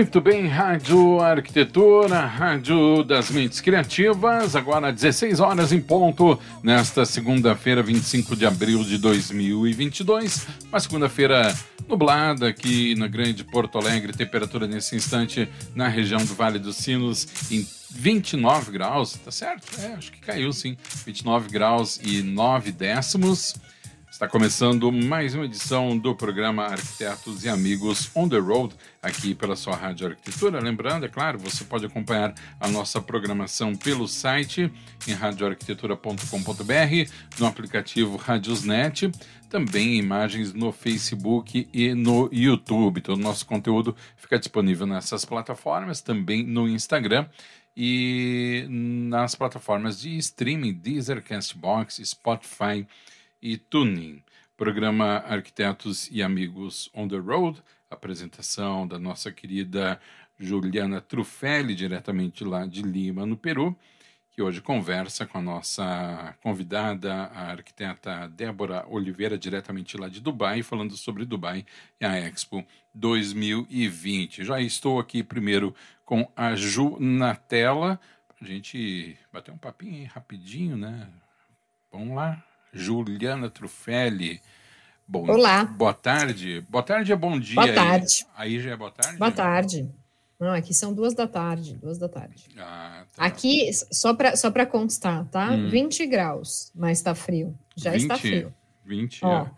Muito bem, Rádio Arquitetura, Rádio das Mentes Criativas, agora 16 horas em ponto, nesta segunda-feira, 25 de abril de 2022. Uma segunda-feira nublada aqui na Grande Porto Alegre, temperatura nesse instante na região do Vale dos Sinos em 29 graus, tá certo? É, acho que caiu sim. 29 graus e 9 décimos. Está começando mais uma edição do programa Arquitetos e Amigos on the Road, aqui pela sua Rádio Arquitetura. Lembrando, é claro, você pode acompanhar a nossa programação pelo site em radioarquitetura.com.br, no aplicativo Radiosnet, também imagens no Facebook e no YouTube. Todo o nosso conteúdo fica disponível nessas plataformas, também no Instagram e nas plataformas de streaming Deezer, Castbox, Spotify e Tuning. Programa Arquitetos e Amigos on the Road, apresentação da nossa querida Juliana Trufelli, diretamente lá de Lima, no Peru, que hoje conversa com a nossa convidada, a arquiteta Débora Oliveira, diretamente lá de Dubai, falando sobre Dubai e a Expo 2020. Já estou aqui primeiro com a Ju na tela, para a gente bater um papinho rapidinho, né? Vamos lá. Juliana Trufelli. Bom, Olá. Boa tarde. Boa tarde é bom dia. Boa tarde. Aí, aí já é boa tarde? Boa tarde. Não, aqui são duas da tarde, duas da tarde. Ah, tá. Aqui, só para só constar, tá? Hum. 20 graus, mas está frio. Já 20, está frio. 20, Ó, é.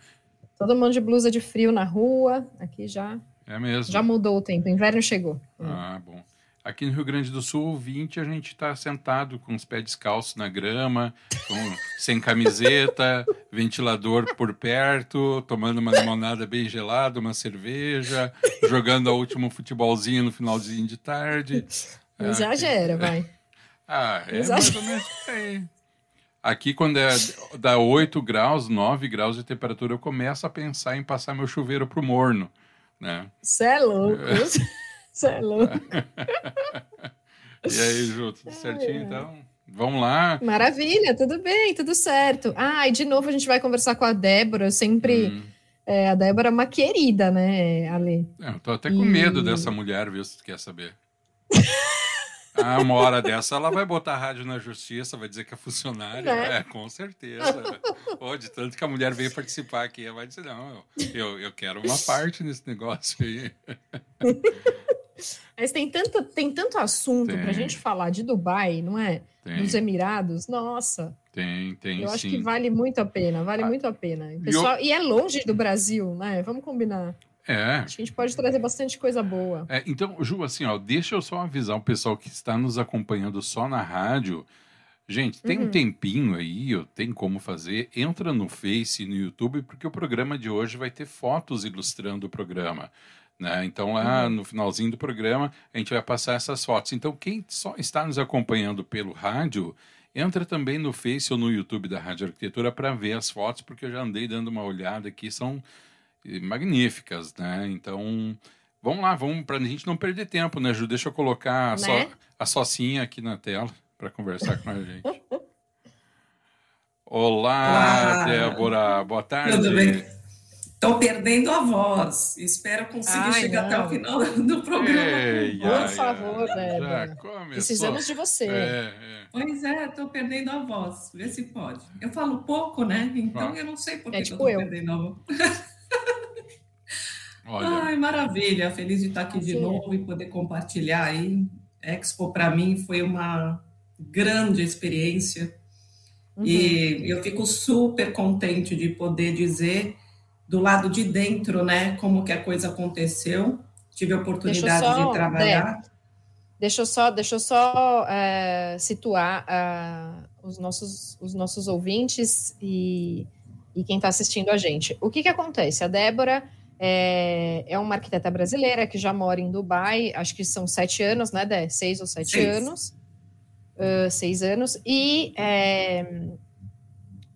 Todo mundo de blusa de frio na rua, aqui já... É mesmo. Já mudou o tempo, o inverno chegou. Ah, bom. Aqui no Rio Grande do Sul, 20, a gente está sentado com os pés descalços na grama, com, sem camiseta, ventilador por perto, tomando uma limonada bem gelada, uma cerveja, jogando o último futebolzinho no finalzinho de tarde. Não exagera, vai. Ah, é mais ou menos. Aqui, quando é, dá 8 graus, 9 graus de temperatura, eu começo a pensar em passar meu chuveiro pro morno. Né? Você é louco. Você é louco. e aí, Ju, tudo certinho então? Vamos lá. Maravilha, tudo bem, tudo certo. Ah, e de novo a gente vai conversar com a Débora. Eu sempre. Hum. É, a Débora é uma querida, né, Ale? É, eu tô até com e... medo dessa mulher, viu, se tu quer saber. Ah, uma hora dessa ela vai botar a rádio na justiça, vai dizer que é funcionária. Né? É, com certeza. Pode, tanto que a mulher veio participar aqui, ela vai dizer, não, eu, eu, eu quero uma parte nesse negócio aí. Mas tem tanto, tem tanto assunto para a gente falar de Dubai, não é? Tem. Dos Emirados, nossa. Tem, tem. Eu acho sim. que vale muito a pena, vale ah, muito a pena. Pessoal, eu... E é longe do Brasil, né? Vamos combinar. É. Acho que a gente pode trazer bastante coisa boa. É, então, Ju, assim, ó, deixa eu só avisar o pessoal que está nos acompanhando só na rádio. Gente, tem uhum. um tempinho aí, tem como fazer. Entra no Face e no YouTube, porque o programa de hoje vai ter fotos ilustrando o programa. Né? Então, lá uhum. no finalzinho do programa, a gente vai passar essas fotos. Então, quem só está nos acompanhando pelo rádio, entra também no Face ou no YouTube da Rádio Arquitetura para ver as fotos, porque eu já andei dando uma olhada aqui, são magníficas, né? Então, vamos lá, vamos para a gente não perder tempo, né, Ju? Deixa eu colocar a, so, Né? a Socinha aqui na tela para conversar com a gente. Olá, Olá. Débora, boa tarde. Tudo bem? Estou perdendo a voz. Espero conseguir Ai, chegar até não. o final do programa. Ei, Por ai, favor, Débora. começou. Precisamos de você. É, é. Pois é, estou perdendo a voz. Vê se pode. Eu falo pouco, né? Então Ah. eu não sei por É que tipo eu estou perdendo a voz. Olha, Ai, maravilha. Feliz de estar aqui de Sim. novo e poder compartilhar aí. Expo para mim foi uma grande experiência. Uhum. E eu fico super contente de poder dizer do lado de dentro, né, como que a coisa aconteceu. Tive a oportunidade só, de trabalhar. Deixa eu só, deixa eu só é, situar ah, os, nossos, os nossos ouvintes e, e quem está assistindo a gente. O que, que acontece? A Débora é, é uma arquiteta brasileira que já mora em Dubai, acho que são sete anos, né, Dé? Seis ou sete seis. anos. Uh, seis anos. E, é,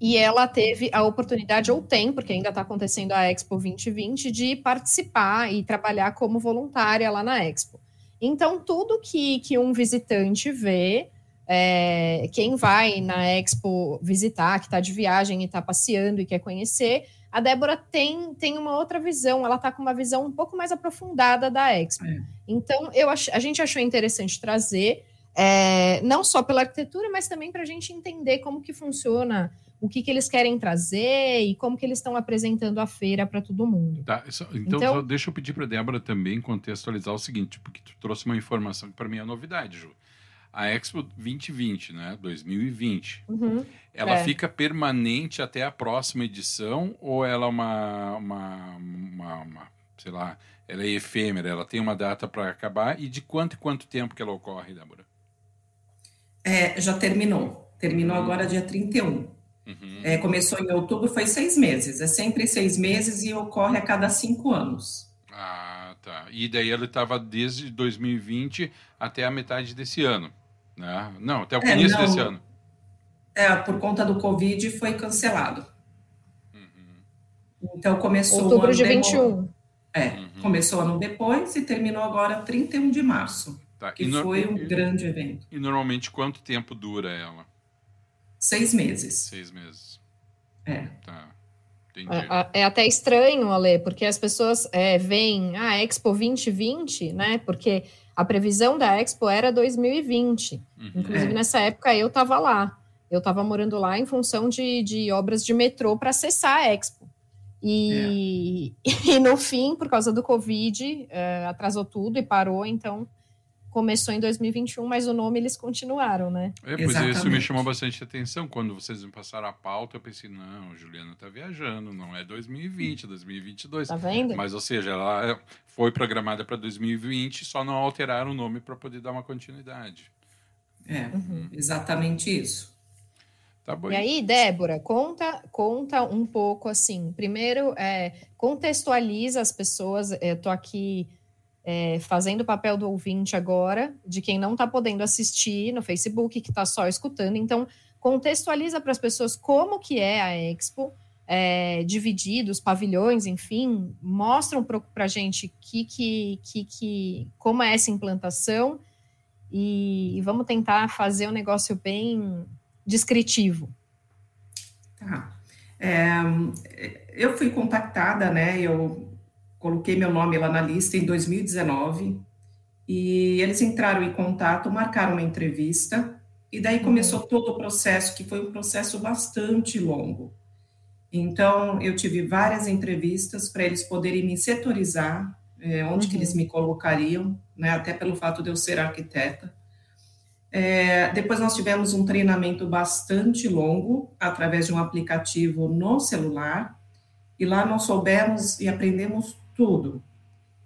e ela teve a oportunidade, ou tem, porque ainda está acontecendo a Expo 2020, de participar e trabalhar como voluntária lá na Expo. Então, tudo que, que um visitante vê, é, quem vai na Expo visitar, que está de viagem e está passeando e quer conhecer, a Débora tem, tem uma outra visão, ela está com uma visão um pouco mais aprofundada da Expo. É. Então, eu ach, a gente achou interessante trazer, é, não só pela arquitetura, mas também para a gente entender como que funciona o que, que eles querem trazer e como que eles estão apresentando a feira para todo mundo. Tá, então, então deixa eu pedir para a Débora também contextualizar o seguinte, porque tu trouxe uma informação que para mim é novidade, Ju. A Expo 2020, né, 2020, uhum, ela é. fica permanente até a próxima edição ou ela é uma, uma, uma, uma sei lá, ela é efêmera, ela tem uma data para acabar e de quanto e quanto tempo que ela ocorre, Débora? É, já terminou. Terminou uhum. agora dia 31. Uhum. É, começou em outubro, foi seis meses. É sempre seis meses e ocorre a cada cinco anos. Ah, tá. E daí ele estava desde 2020 até a metade desse ano, né? Não, até o é, início desse ano. É, por conta do Covid foi cancelado. Uhum. Então começou... Outubro de 21. É, uhum. começou ano depois e terminou agora 31 de março, tá. que no... foi um e... grande evento. E normalmente quanto tempo dura ela? Seis meses. Seis meses. É. Tá. É, é, até estranho, Ale, porque as pessoas é, veem a ah, Expo 2020, né? Porque a previsão da Expo era 2020. Uhum. Inclusive, é. nessa época, eu estava lá. Eu estava morando lá em função de, de obras de metrô para acessar a Expo. E, é. e no fim, por causa do Covid, é, atrasou tudo e parou. Então, começou em 2021, mas o nome eles continuaram, né? É, pois Exatamente. isso me chamou bastante atenção. Quando vocês me passaram a pauta, eu pensei, não, Juliana tá viajando, não é 2020, 2022. Tá vendo? Mas, ou seja, ela foi programada para 2020, só não alteraram o nome para poder dar uma continuidade. É, uhum. exatamente isso. Tá bom. E aí, Débora, conta, conta um pouco assim. Primeiro, é, contextualiza as pessoas. Eu tô aqui é, fazendo o papel do ouvinte agora, de quem não está podendo assistir no Facebook, que está só escutando. Então, contextualiza para as pessoas como que é a Expo, é, divididos, pavilhões, enfim, mostra para a gente que, que, que, que, como é essa implantação e, e vamos tentar fazer um negócio bem descritivo. Tá. É, eu fui contactada, né? Eu coloquei meu nome lá na lista em 2019 e eles entraram em contato, marcaram uma entrevista e daí começou uhum. todo o processo, que foi um processo bastante longo. Então, eu tive várias entrevistas para eles poderem me setorizar, é, onde uhum. que eles uhum. me colocariam, né, até pelo fato de eu ser arquiteta. É, depois nós tivemos um treinamento bastante longo, através de um aplicativo no celular, e lá nós soubemos e aprendemos tudo,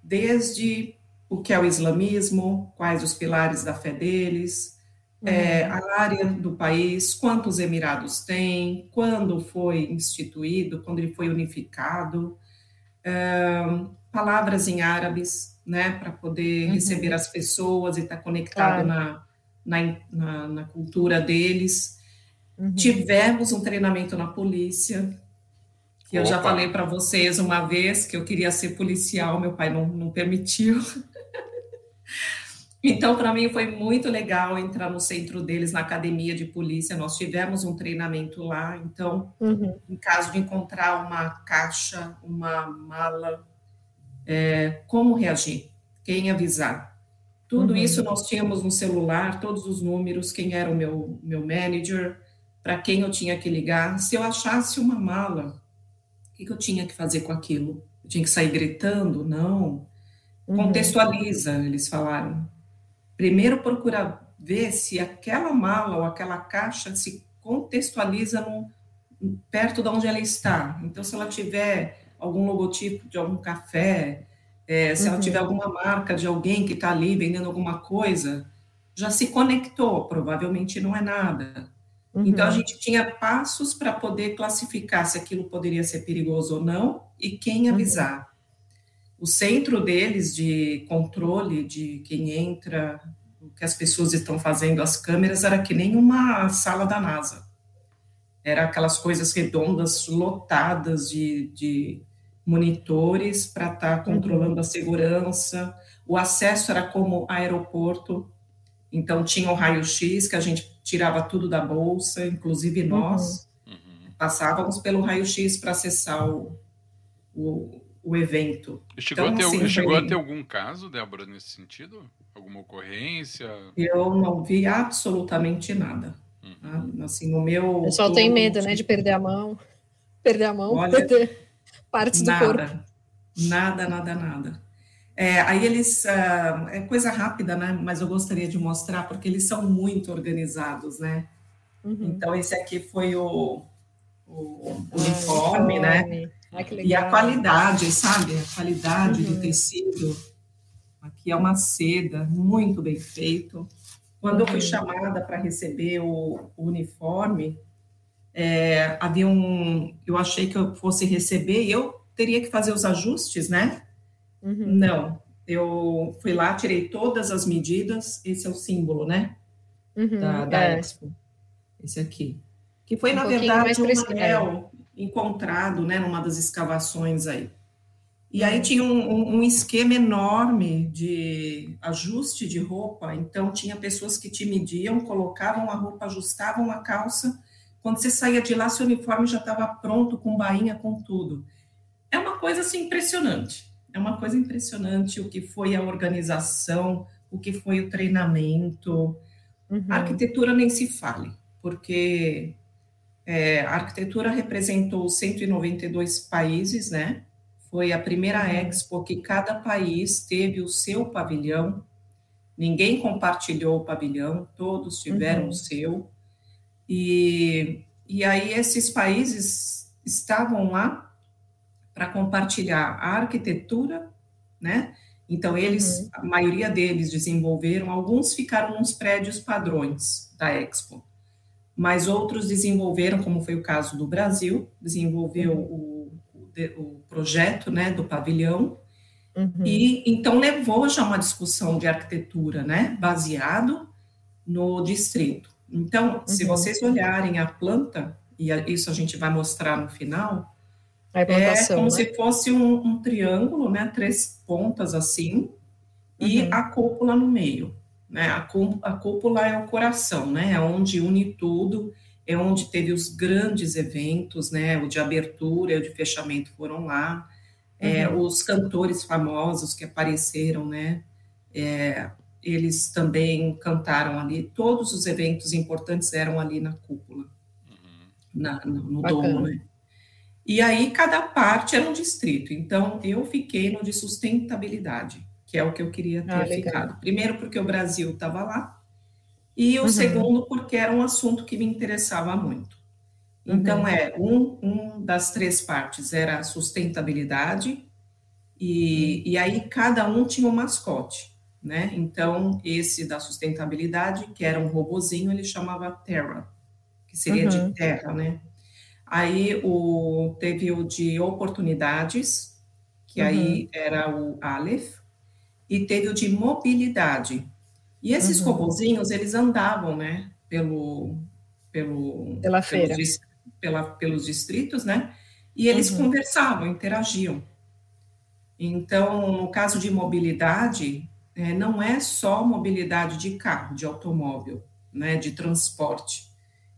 desde o que é o islamismo, quais os pilares da fé deles, uhum. é, a área do país, quantos emirados tem, quando foi instituído, quando ele foi unificado, é, palavras em árabes, né, para poder uhum. receber as pessoas e estar tá conectado claro. na, na, na, na, cultura deles. Uhum. Tivemos um treinamento na polícia, que eu Opa. já falei para vocês uma vez que eu queria ser policial, meu pai não, não permitiu. então, para mim foi muito legal entrar no centro deles, na academia de polícia. Nós tivemos um treinamento lá. Então, uhum. em caso de encontrar uma caixa, uma mala, é, como reagir, quem avisar. Tudo uhum. isso nós tínhamos no celular, todos os números, quem era o meu, meu manager, para quem eu tinha que ligar. Se eu achasse uma mala que, que eu tinha que fazer com aquilo? Eu tinha que sair gritando? Não. Uhum. Contextualiza, eles falaram. Primeiro procura ver se aquela mala ou aquela caixa se contextualiza no, perto de onde ela está. Então, se ela tiver algum logotipo de algum café, é, se uhum. ela tiver alguma marca de alguém que está ali vendendo alguma coisa, já se conectou, provavelmente não é nada. Uhum. Então, a gente tinha passos para poder classificar se aquilo poderia ser perigoso ou não e quem uhum. avisar. Uhum. o centro deles de controle de quem entra, o que as pessoas estão fazendo, as câmeras, era que nem uma sala da NASA. Era aquelas coisas redondas, lotadas de, de monitores para estar tá controlando uhum. a segurança. O acesso era como aeroporto, então tinha o raio-x, que a gente tirava tudo da bolsa, inclusive nós uhum. passávamos pelo raio-x para acessar o, o, o evento. Chegou, então, a, ter, assim, chegou a ter algum caso, Débora, nesse sentido? Alguma ocorrência? Eu não vi absolutamente nada. Uhum. Tá? Assim, no meu. O pessoal tem medo, né, de perder a mão. Perder a mão, Olha, perder partes nada, do corpo. Nada, nada, nada. É, aí eles. Uh, é coisa rápida, né? Mas eu gostaria de mostrar, porque eles são muito organizados, né? Uhum. Então, esse aqui foi o, o uniforme, ah, né? Ah, e a qualidade, sabe? A qualidade uhum. do tecido. Aqui é uma seda, muito bem feito. Quando eu fui uhum. chamada para receber o, o uniforme, é, havia um. Eu achei que eu fosse receber e eu teria que fazer os ajustes, né? Uhum. Não. Eu fui lá, tirei todas as medidas. Esse é o símbolo, né? Uhum, da, da é. Expo. Esse aqui. Que foi, um na verdade, um anel encontrado, né, numa das escavações aí. E aí tinha um, um, um, esquema enorme de ajuste de roupa, então tinha pessoas que te mediam, colocavam a roupa, ajustavam a calça, quando você saía de lá, seu uniforme já estava pronto, com bainha, com tudo. É uma coisa assim impressionante, é uma coisa impressionante o que foi a organização, o que foi o treinamento, uhum. a arquitetura nem se fale, porque é, a arquitetura representou 192 países, né? Foi a primeira uhum. expo que cada país teve o seu pavilhão. Ninguém compartilhou o pavilhão, todos tiveram uhum. o seu. E, e aí esses países estavam lá para compartilhar a arquitetura, né? Então eles, uhum. a maioria deles desenvolveram, alguns ficaram nos prédios padrões da Expo, mas outros desenvolveram, como foi o caso do Brasil, desenvolveu uhum. o, o, projeto, né, do pavilhão, uhum. e então levou já uma discussão de arquitetura, né, baseado no distrito. Então, uhum. se vocês olharem a planta, e isso a gente vai mostrar no final, é como né? se fosse um, um, triângulo, né? Três pontas assim, e uhum. a cúpula no meio. Né? A, a cúpula é o coração, né? É onde une tudo, é onde teve os grandes eventos, né? O de abertura e o de fechamento foram lá. É, uhum. os cantores famosos que apareceram, né? É, eles também cantaram ali. Todos os eventos importantes eram ali na cúpula, uhum. na, no, no domo, né? E aí cada parte era um distrito. Então eu fiquei no de sustentabilidade, que é o que eu queria ter ah, ficado. Primeiro porque o Brasil estava lá e o uhum. segundo porque era um assunto que me interessava muito. Então uhum. é um, um das três partes era a sustentabilidade e, uhum. e aí cada um tinha um mascote né? Então, esse da sustentabilidade, que era um robozinho, ele chamava Terra, que seria uhum. de terra, né? Aí o, teve o de oportunidades, que uhum. aí era o Aleph, e teve o de mobilidade. E esses uhum. robozinhos, eles andavam, né, pelo, pelo, pela feira. Pelos, pela, pelos distritos, né? E eles uhum. conversavam, interagiam. Então, no caso de mobilidade, é, não é só mobilidade de carro, de automóvel, né, de transporte.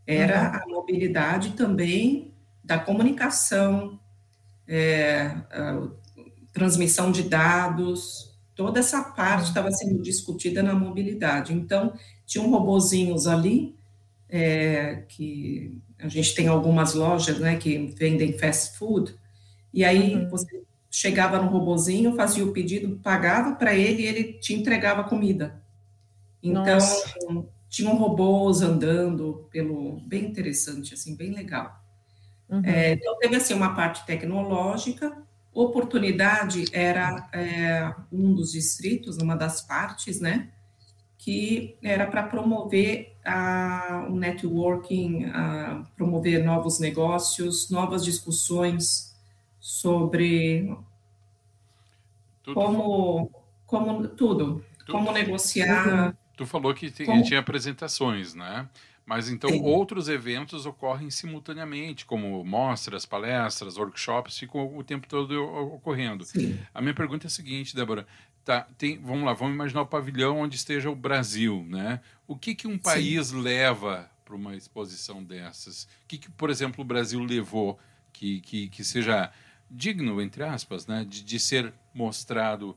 Era uhum. a mobilidade também da comunicação, é, transmissão de dados, toda essa parte estava sendo discutida na mobilidade. Então, tinham robozinhos ali, é, que a gente tem algumas lojas né, que vendem fast food, e aí uhum. você chegava no robozinho, fazia o pedido, pagava para ele e ele te entregava comida. Então, Nossa. Tinham robôs andando pelo... Bem interessante, assim, bem legal. Uhum. É, então, teve, assim, uma parte tecnológica, oportunidade era é, um dos distritos, uma das partes, né, que era para promover a, o networking, a, promover novos negócios, novas discussões, sobre tudo. como, como tudo, tudo. como negociar. Tu falou que como... tinha apresentações, né? Mas então Sim. outros eventos ocorrem simultaneamente, como mostras, palestras, workshops, ficam o tempo todo ocorrendo. Sim. A minha pergunta é a seguinte, Débora. Tá, tem, vamos lá, vamos imaginar o pavilhão onde esteja o Brasil, né? O que, que um país Sim. leva para uma exposição dessas? O que, que, por exemplo, o Brasil levou que, que, que seja digno, entre aspas, né, de, de ser mostrado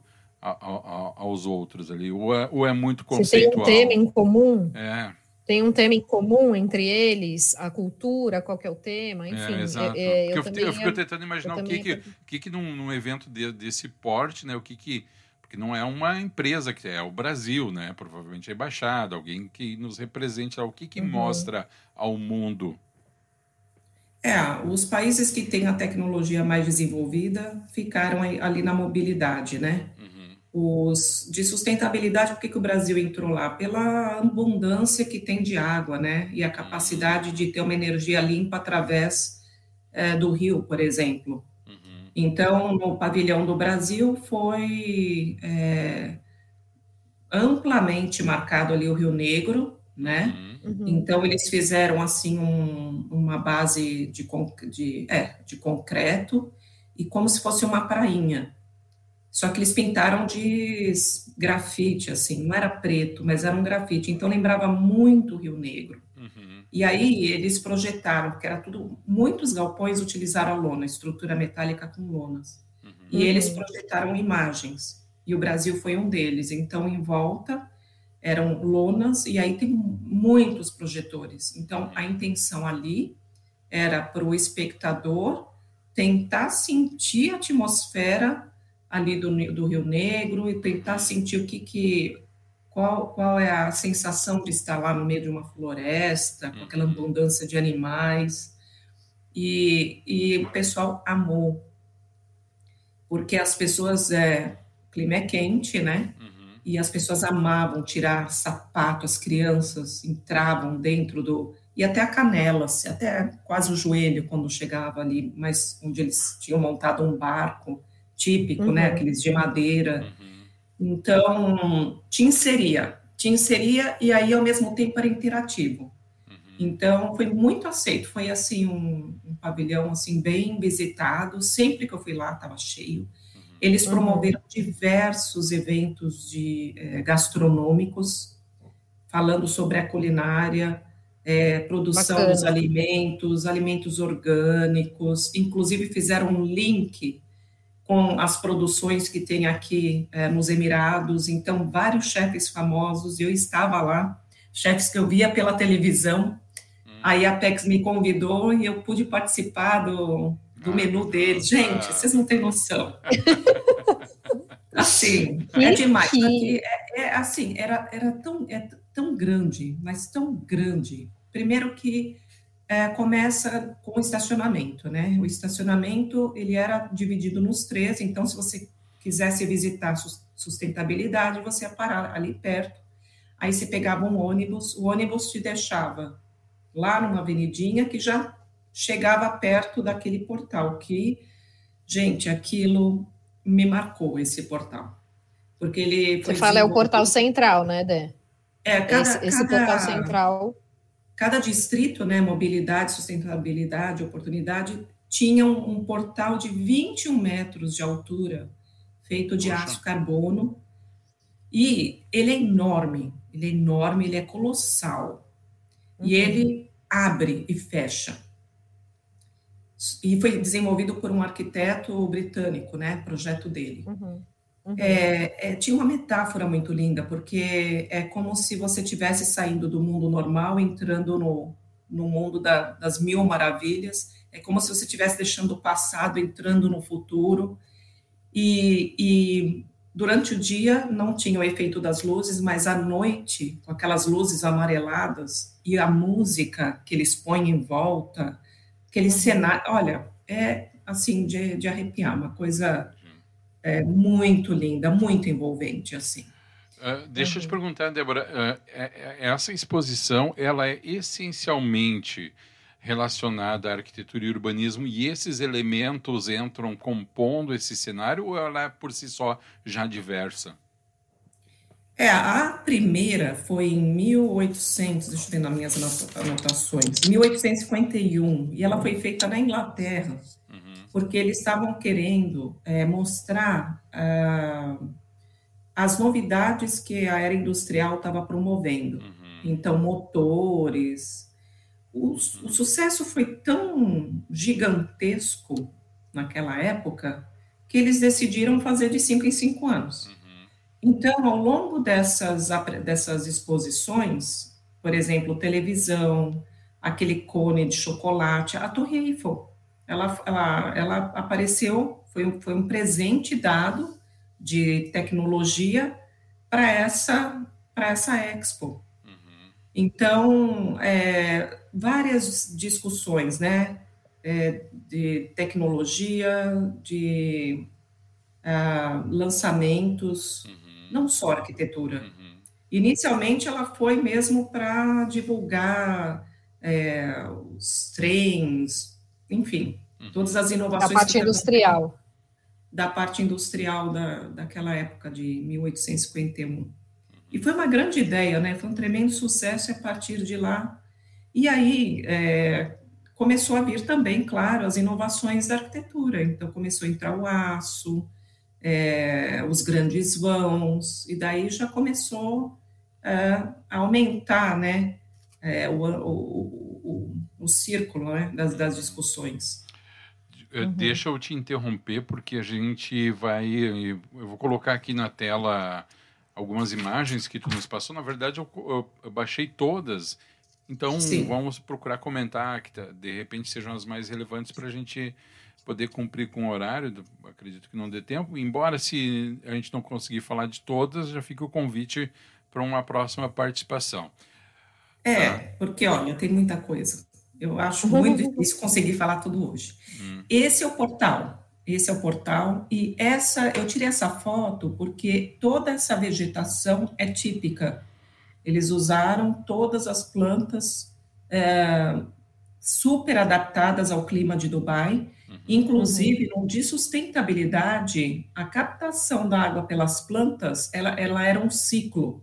a, a, aos outros ali? Ou é, ou é muito conceitual? Se tem um tema em comum? É tem um tema em comum entre eles, a cultura, qual que é o tema, é, enfim. É, exato. É, eu, eu, também, eu, fico tentando imaginar o que que, que, que num, num evento de, desse porte, né, o que que porque não é uma empresa que é o Brasil, né? Provavelmente a embaixada, alguém que nos represente, o que que uhum. mostra ao mundo. É, os países que têm a tecnologia mais desenvolvida ficaram ali na mobilidade, né? Os de sustentabilidade, por que, que o Brasil entrou lá? Pela abundância que tem de água, né? E a capacidade de ter uma energia limpa através é, do rio, por exemplo. Uhum. Então, no pavilhão do Brasil foi é, amplamente marcado ali o Rio Negro, né? Uhum. uhum. Então, eles fizeram, assim, um, uma base de, de, é, de concreto e como se fosse uma prainha. Só que eles pintaram de grafite, assim, não era preto, mas era um grafite. Então lembrava muito o Rio Negro. Uhum. E aí eles projetaram, porque era tudo. Muitos galpões utilizaram a lona, estrutura metálica com lonas. Uhum. E eles projetaram imagens. E o Brasil foi um deles. Então, em volta eram lonas, e aí tem muitos projetores. Então, a intenção ali era para o espectador tentar sentir a atmosfera ali do, do Rio Negro e tentar sentir o que, que qual, qual é a sensação de estar lá no meio de uma floresta, com aquela uhum. abundância de animais. E, e o pessoal amou, porque as pessoas, é, o clima é quente, né? Uhum. E as pessoas amavam tirar sapato, as crianças entravam dentro do. E até a canela, assim, até quase o joelho, quando chegava ali, mas onde eles tinham montado um barco típico, né, uhum. né? Aqueles de madeira. Uhum. Então, te inseria, te inseria e aí ao mesmo tempo era interativo. Uhum. Então, foi muito aceito. Foi assim um, um, pavilhão assim bem visitado. Sempre que eu fui lá estava cheio. Uhum. Eles uhum. promoveram diversos eventos de eh, gastronômicos, falando sobre a culinária, é, produção Bacana. dos alimentos, alimentos orgânicos. Inclusive fizeram um link com as produções que tem aqui é, nos Emirados, então vários chefes famosos, eu estava lá, chefes que eu via pela televisão, hum. aí a Apex me convidou e eu pude participar do, do ah, menu deles. Gente, vocês não têm noção. assim, é demais. Aqui, é, é, assim, era, era tão, é, tão grande, mas tão grande. Primeiro que é, começa com o estacionamento, né? O estacionamento ele era dividido nos três, então se você quisesse visitar sustentabilidade, você ia parar ali perto. Aí você pegava um ônibus, o ônibus te deixava lá numa avenidinha que já chegava perto daquele portal que, gente, aquilo me marcou esse portal. Porque ele Você fala é o portal central, né, Dé? É, cada, esse, esse cada... portal central Cada distrito, né, mobilidade, sustentabilidade, oportunidade, tinha um, um portal de 21 metros de altura, feito de Poxa. aço carbono, e ele é enorme, ele é enorme, ele é colossal, uhum. e ele abre e fecha. E foi desenvolvido por um arquiteto britânico, né, projeto dele. Uhum. Uhum. É, é, tinha uma metáfora muito linda, porque é como se você estivesse saindo do mundo normal, entrando no, no mundo da, das mil maravilhas, é como se você estivesse deixando o passado, entrando no futuro, e, e durante o dia não tinha o efeito das luzes, mas à noite, com aquelas luzes amareladas, e a música que eles põem em volta, aquele uhum. cenário, olha, é assim, de, de arrepiar, uma coisa é, muito linda, muito envolvente, assim. Uh, deixa eu te perguntar, Débora, uh, essa exposição, ela é essencialmente relacionada à arquitetura e urbanismo e esses elementos entram compondo esse cenário ou ela é por si só já diversa? É, a primeira foi em 1800, deixa eu ver nas minhas anotações, 1851, e ela foi feita na Inglaterra. Porque eles estavam querendo é, mostrar ah, as novidades que a era industrial estava promovendo. Uhum. Então, motores. O, o sucesso foi tão gigantesco naquela época que eles decidiram fazer de cinco em cinco anos. Uhum. Então, ao longo dessas, dessas exposições, por exemplo, televisão, aquele cone de chocolate, a Torre Eiffel, ela, ela, ela apareceu, foi um, foi um presente dado de tecnologia para essa, essa Expo. Uhum. Então, é, várias discussões, né, é, de tecnologia, de uh, lançamentos, uhum não só arquitetura. Uhum. Inicialmente, ela foi mesmo para divulgar é, os trens, enfim, uhum. todas as inovações. Da parte industrial. Da parte industrial da, daquela época, de 1851. Uhum. E foi uma grande ideia, né? Foi um tremendo sucesso a partir de lá. E aí é, começou a vir também, claro, as inovações da arquitetura. Então começou a entrar o aço, é, os grandes vãos, e daí já começou é, a aumentar né, é, o, o, o, círculo né, das, das discussões. Uhum. Deixa eu te interromper, porque a gente vai. Eu vou colocar aqui na tela algumas imagens que tu nos passou. Na verdade, eu, eu, eu baixei todas. Então, Sim. vamos procurar comentar, que tá, de repente sejam as mais relevantes para a gente poder cumprir com o horário, acredito que não dê tempo, embora se a gente não conseguir falar de todas, já fica o convite para uma próxima participação. É, ah. porque olha, tem muita coisa. Eu acho muito difícil conseguir falar tudo hoje. Hum. Esse é o portal. Esse é o portal e essa eu tirei essa foto porque toda essa vegetação é típica. Eles usaram todas as plantas é, super adaptadas ao clima de Dubai Inclusive, uhum. no de sustentabilidade, a captação da água pelas plantas, ela, ela era um ciclo.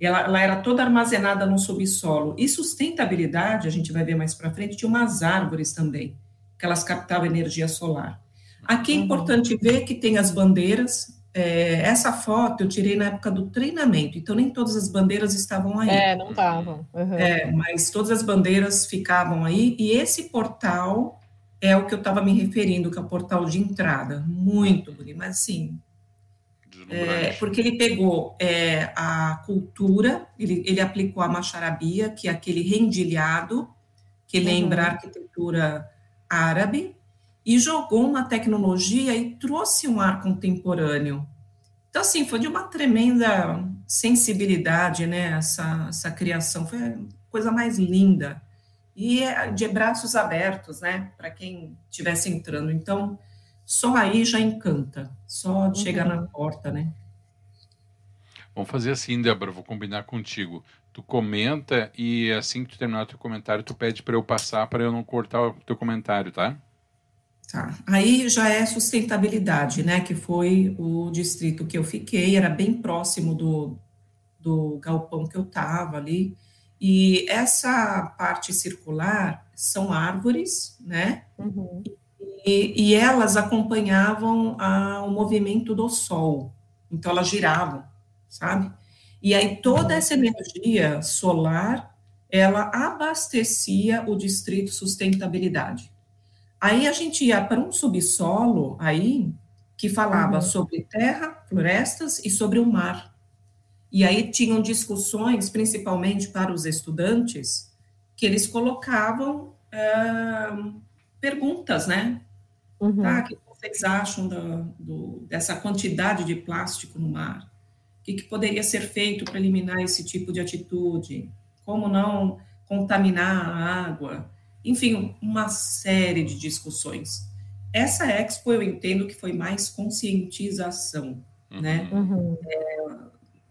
Ela, ela era toda armazenada no subsolo. E sustentabilidade, a gente vai ver mais para frente, tinha umas árvores também, que elas captavam energia solar. Aqui é uhum. importante ver que tem as bandeiras. É, essa foto eu tirei na época do treinamento, então nem todas as bandeiras estavam aí. É, não estavam. Uhum. É, mas todas as bandeiras ficavam aí, e esse portal é o que eu estava me referindo, que é o portal de entrada. Muito bonito, mas assim. É, porque ele pegou é, a cultura, ele, ele aplicou a macharabia, que é aquele rendilhado, que uhum. lembra a arquitetura árabe, e jogou uma tecnologia e trouxe um ar contemporâneo. Então, assim, foi de uma tremenda sensibilidade, né, essa, essa criação, foi a coisa mais linda e é de braços abertos, né, para quem estivesse entrando. Então, só aí já encanta, só de uhum. chegar na porta, né? Vamos fazer assim, Débora, vou combinar contigo. Tu comenta e assim que tu terminar o teu comentário, tu pede para eu passar para eu não cortar o teu comentário, tá? Tá. Aí já é sustentabilidade, né? Que foi o distrito que eu fiquei, era bem próximo do, do galpão que eu estava ali. E essa parte circular são árvores, né? Uhum. E, e, elas acompanhavam a, o movimento do Sol. Então, elas giravam, sabe? E aí, toda essa energia solar, ela abastecia o distrito sustentabilidade. Aí, a gente ia para um subsolo aí, que falava uhum. sobre terra, florestas e sobre o mar. E aí tinham discussões, principalmente para os estudantes, que eles colocavam é, perguntas, né? Uhum. Ah, o que vocês acham do, do, dessa quantidade de plástico no mar? O que, que poderia ser feito para eliminar esse tipo de atitude? Como não contaminar a água? Enfim, uma série de discussões. Essa expo eu entendo que foi mais conscientização, né? uhum. né? É,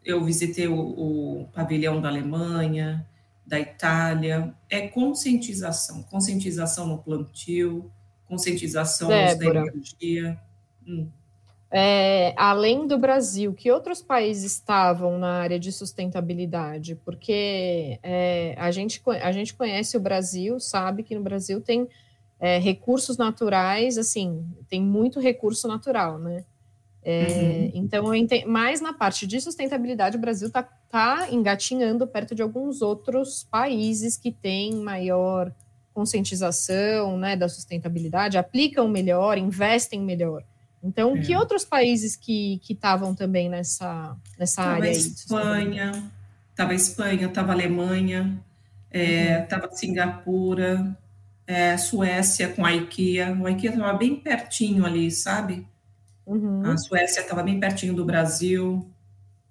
eu visitei o, o pavilhão da Alemanha, da Itália, é conscientização, conscientização no plantio, conscientização da energia. Hum. É, além do Brasil, que outros países estavam na área de sustentabilidade? Porque é, a, gente, a gente conhece o Brasil, sabe que no Brasil tem é, recursos naturais, assim, tem muito recurso natural, né? É, uhum. Então, entendo, mas na parte de sustentabilidade, o Brasil está tá engatinhando perto de alguns outros países que têm maior conscientização né, da sustentabilidade, aplicam melhor, investem melhor. Então, é. que outros países que estavam também nessa, nessa tava área? Espanha, estava Espanha, estava Alemanha, estava é, uhum. Singapura, é, Suécia com a IKEA. O IKEA estava bem pertinho ali, sabe? Uhum. A Suécia estava bem pertinho do Brasil.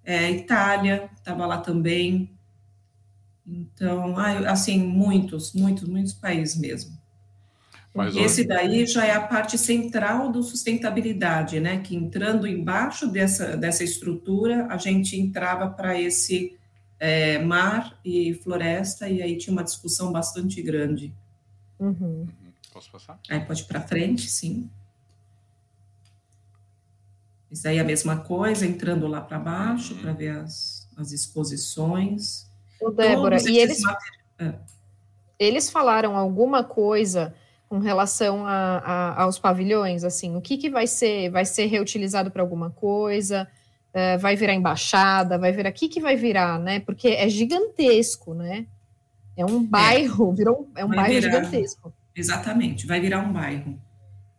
É, Itália estava lá também. Então, assim, muitos, muitos, muitos países mesmo. Mas Esse daí já é a parte central do sustentabilidade, né? Que entrando embaixo dessa, dessa estrutura, a gente entrava para esse é, mar e floresta, e aí tinha uma discussão bastante grande. Uhum. uhum. Posso passar? Aí pode ir para frente, sim. Isso aí é a mesma coisa, entrando lá para baixo uhum. para ver as, as exposições. Ô, Débora, e eles, é. eles falaram alguma coisa com relação a, a, aos pavilhões, assim, o que, que vai ser, vai ser reutilizado para alguma coisa, é, vai virar embaixada, vai virar, o que, que vai virar, né? Porque é gigantesco, né? É um bairro, é, virou, é um bairro virar, gigantesco. Exatamente, vai virar um bairro.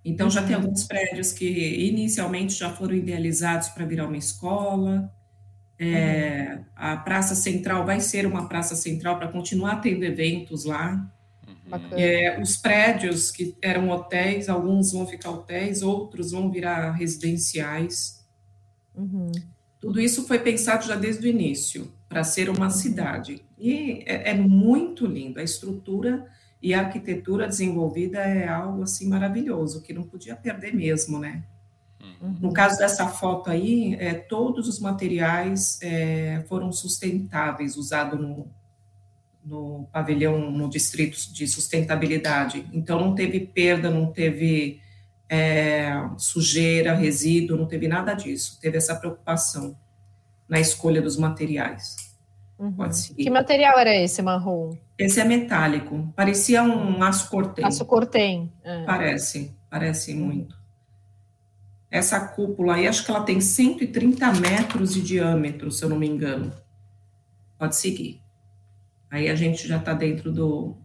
Então, uhum. já tem uhum. alguns prédios que inicialmente já foram idealizados para virar uma escola. É, uhum. A Praça Central vai ser uma praça central para continuar tendo eventos lá. É, os prédios que eram hotéis, alguns vão ficar hotéis, outros vão virar residenciais. Uhum. Tudo isso foi pensado já desde o início, para ser uma cidade. E é, é, muito lindo. A estrutura e a arquitetura desenvolvida é algo assim maravilhoso, que não podia perder mesmo, né? Uhum. No caso dessa foto aí, é, todos os materiais é, foram sustentáveis, usados no, no pavilhão, no distrito de sustentabilidade. Então, não teve perda, não teve é, sujeira, resíduo, não teve nada disso. Teve essa preocupação na escolha dos materiais. Uhum. Pode seguir. Que material era esse, marrom? Esse é metálico. Parecia um aço cortem. Aço cortem. É. Parece, parece muito. Essa cúpula aí, acho que ela tem 130 metros de diâmetro, se eu não me engano. Pode seguir. Aí a gente já está dentro do.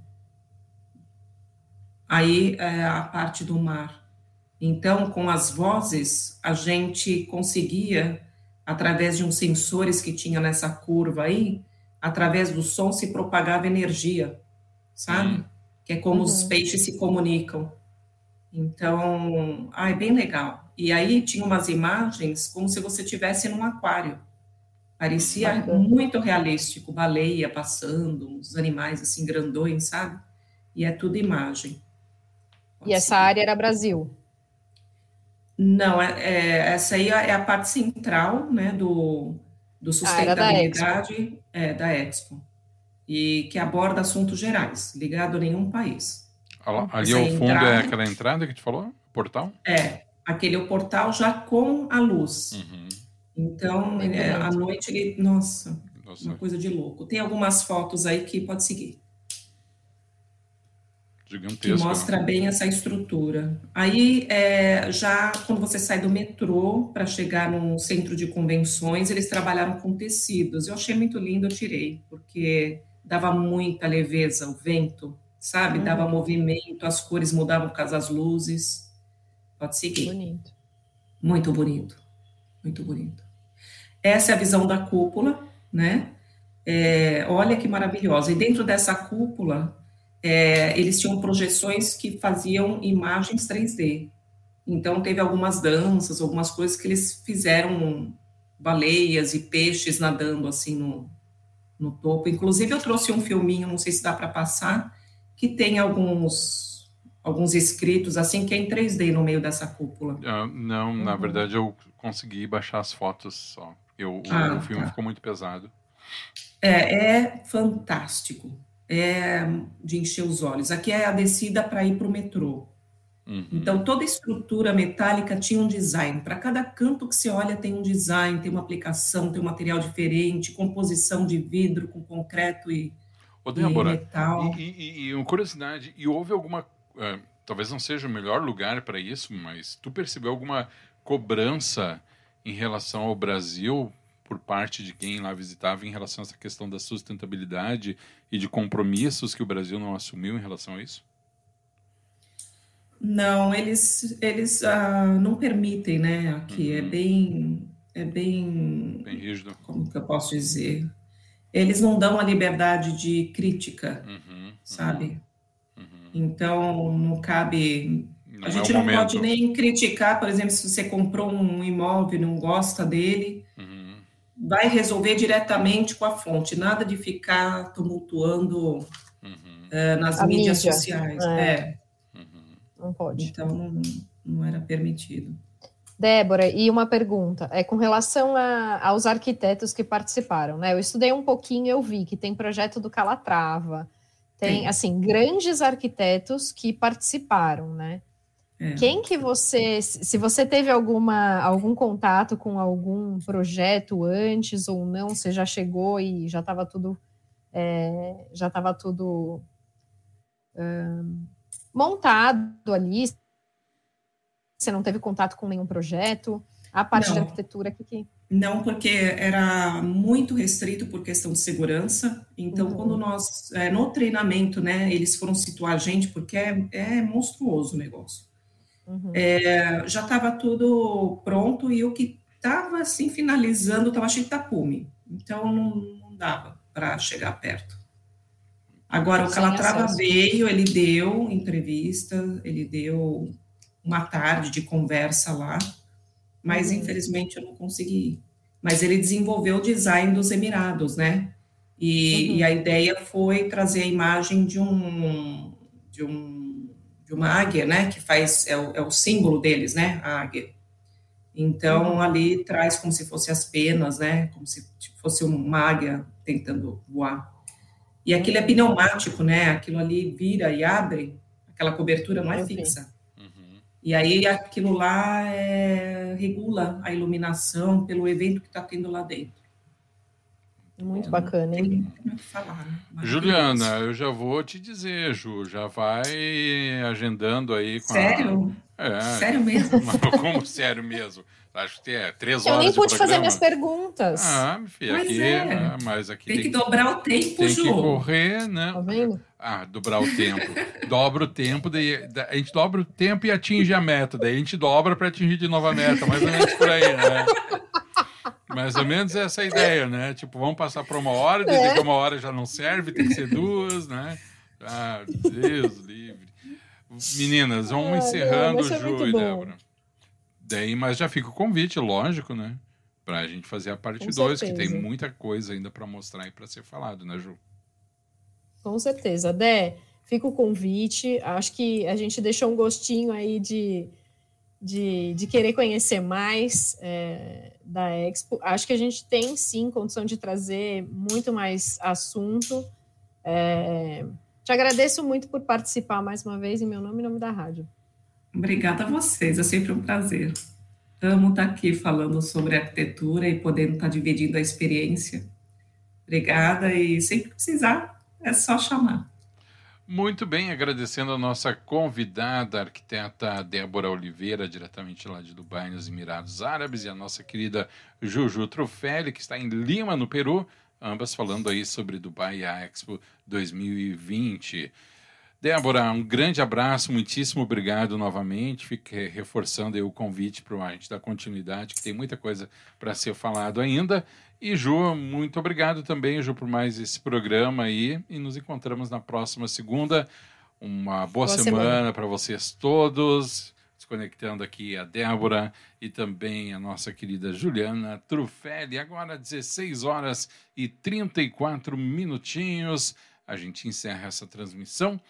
Aí é a parte do mar. Então, com as vozes, a gente conseguia, através de uns sensores que tinha nessa curva aí, através do som se propagava energia, sabe? Uhum. Que é como uhum. os peixes se comunicam. Então, ah, é bem legal. E aí tinha umas imagens como se você estivesse num aquário. Parecia muito realístico, baleia passando, uns animais assim grandões, sabe? E é tudo imagem. Pode e essa ser. área era Brasil? Não, é, é, essa aí é a parte central, né, do, do sustentabilidade da Expo. É, da Expo. E que aborda assuntos gerais, ligado a nenhum país. Ali ao fundo entrada, é aquela entrada que te falou? Portal? É, aquele é o portal já com a luz. Uhum. Então, é, à noite ele, nossa, nossa, uma coisa de louco. Tem algumas fotos aí que pode seguir. Gigantesco. Que mostra bem essa estrutura. Aí, é, já quando você sai do metrô para chegar no centro de convenções, eles trabalharam com tecidos. Eu achei muito lindo, eu tirei, porque dava muita leveza, o vento, sabe? Uhum. Dava movimento, as cores mudavam por causa das luzes. Pode seguir. Bonito. Muito bonito. Muito bonito. Essa é a visão da cúpula, né? É, olha que maravilhosa. E dentro dessa cúpula, é, eles tinham projeções que faziam imagens 3D. Então, teve algumas danças, algumas coisas que eles fizeram baleias e peixes nadando assim no, no topo. Inclusive, eu trouxe um filminho, não sei se dá para passar, que tem alguns alguns escritos assim que é em 3D no meio dessa cúpula. Uh, não, uhum. na verdade eu consegui baixar as fotos só. Eu, ah, o filme tá. ficou muito pesado. É, é fantástico. É de encher os olhos. Aqui é a descida para ir para o metrô. Uhum. Então, toda estrutura metálica tinha um design. Para cada canto que você olha, tem um design, tem uma aplicação, tem um material diferente, composição de vidro com concreto e, Ô, Débora, e metal. E, e, e, uma curiosidade, e houve alguma. Uh, talvez não seja o melhor lugar para isso, mas tu percebeu alguma cobrança em relação ao Brasil por parte de quem lá visitava em relação a essa questão da sustentabilidade e de compromissos que o Brasil não assumiu em relação a isso? Não, eles, eles uh, não permitem, né? Aqui é uhum. é bem, é bem, bem rígido. Como que eu posso dizer? Eles não dão a liberdade de crítica, uhum, sabe? Uhum. Então não cabe. Não a gente é não momento. pode nem criticar, por exemplo, se você comprou um imóvel e não gosta dele, uhum. vai resolver diretamente com a fonte, nada de ficar tumultuando uh, nas mídias mídia. sociais. é. é. Não pode. Então, não, não era permitido. Débora, e uma pergunta, é com relação a, aos arquitetos que participaram, né? Eu estudei um pouquinho, eu vi que tem projeto do Calatrava, tem, Sim. assim, grandes arquitetos que participaram, né? É. Quem que você, se você teve alguma, algum contato com algum projeto antes ou não, você já chegou e já estava tudo, é, já estava tudo um, montado ali, você não teve contato com nenhum projeto? A parte não. de arquitetura aqui que... Não, porque era muito restrito por questão de segurança. Então, uhum. quando nós, é, no treinamento, né, eles foram situar a gente, porque é, é monstruoso o negócio. Uhum. É, já estava tudo pronto e o que estava assim finalizando estava cheio de tapume. Então, não, não dava para chegar perto. Agora, o Calatrava veio, ele deu entrevista, ele deu uma tarde de conversa lá, mas uhum. infelizmente eu não consegui ir. Mas ele desenvolveu o design dos Emirados, né? E, uhum. e, a ideia foi trazer a imagem de um de um de uma águia, né? Que faz é o, é o símbolo deles, né? A águia. Então uhum. ali traz como se fosse as penas, né? Como se fosse uma águia tentando voar. E aquilo é pneumático, né? Aquilo ali vira e abre, aquela cobertura não é fixa. E aí aquilo lá é, regula a iluminação pelo evento que está tendo lá dentro. Muito bacana, hein? Tem falar, né? Juliana, eu já vou te dizer, Ju, já vai agendando aí com Sério? A... É. Sério mesmo? Como sério mesmo? Acho que é três horas. Eu nem pude fazer minhas perguntas. Ah, meu filho, aqui, é. ah, mas aqui tem, tem que dobrar o tempo, Tem Ju. que correr, né? Tá vendo? Ah, dobrar o tempo. dobra o tempo, daí, a gente dobra o tempo e atinge a meta. Daí a gente dobra para atingir de novo a meta, mais ou menos por aí, né? Mais ou menos essa ideia, né? Tipo, vamos passar por uma hora, é. que uma hora já não serve, tem que ser duas, né? Ah, Deus livre. Meninas, vamos ah, encerrando o Ju e Débora. Daí, mas já fica o convite, lógico, né? Pra a gente fazer a parte 2, que tem muita coisa ainda para mostrar e para ser falado, né, Ju? Com certeza. Dé, fica o convite. Acho que a gente deixou um gostinho aí de, de, de querer conhecer mais é, da Expo. Acho que a gente tem sim condição de trazer muito mais assunto. É, te agradeço muito por participar mais uma vez em meu nome e nome da rádio. Obrigada a vocês, é sempre um prazer. Amo estar aqui falando sobre arquitetura e podendo estar dividindo a experiência. Obrigada e sempre precisar, é só chamar. Muito bem, agradecendo a nossa convidada, a arquiteta Débora Oliveira, diretamente lá de Dubai, nos Emirados Árabes, e a nossa querida Juju Trufelli, que está em Lima, no Peru, ambas falando aí sobre Dubai Expo 2020. Débora, um grande abraço, muitíssimo obrigado novamente. Fique reforçando o convite para a gente dar continuidade, que tem muita coisa para ser falado ainda. E Ju, muito obrigado também, Ju, por mais esse programa aí. E nos encontramos na próxima segunda. Uma boa, boa semana, semana. para vocês todos. Desconectando aqui a Débora e também a nossa querida Juliana Trufelli. Agora 16 horas e 34 minutinhos. A gente encerra essa transmissão.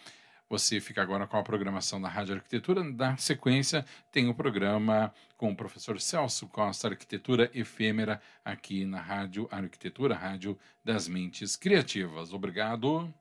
Você fica agora com a programação da Rádio Arquitetura. Na sequência, tem o programa com o professor Celso Costa, Arquitetura Efêmera, aqui na Rádio Arquitetura, Rádio das Mentes Criativas. Obrigado.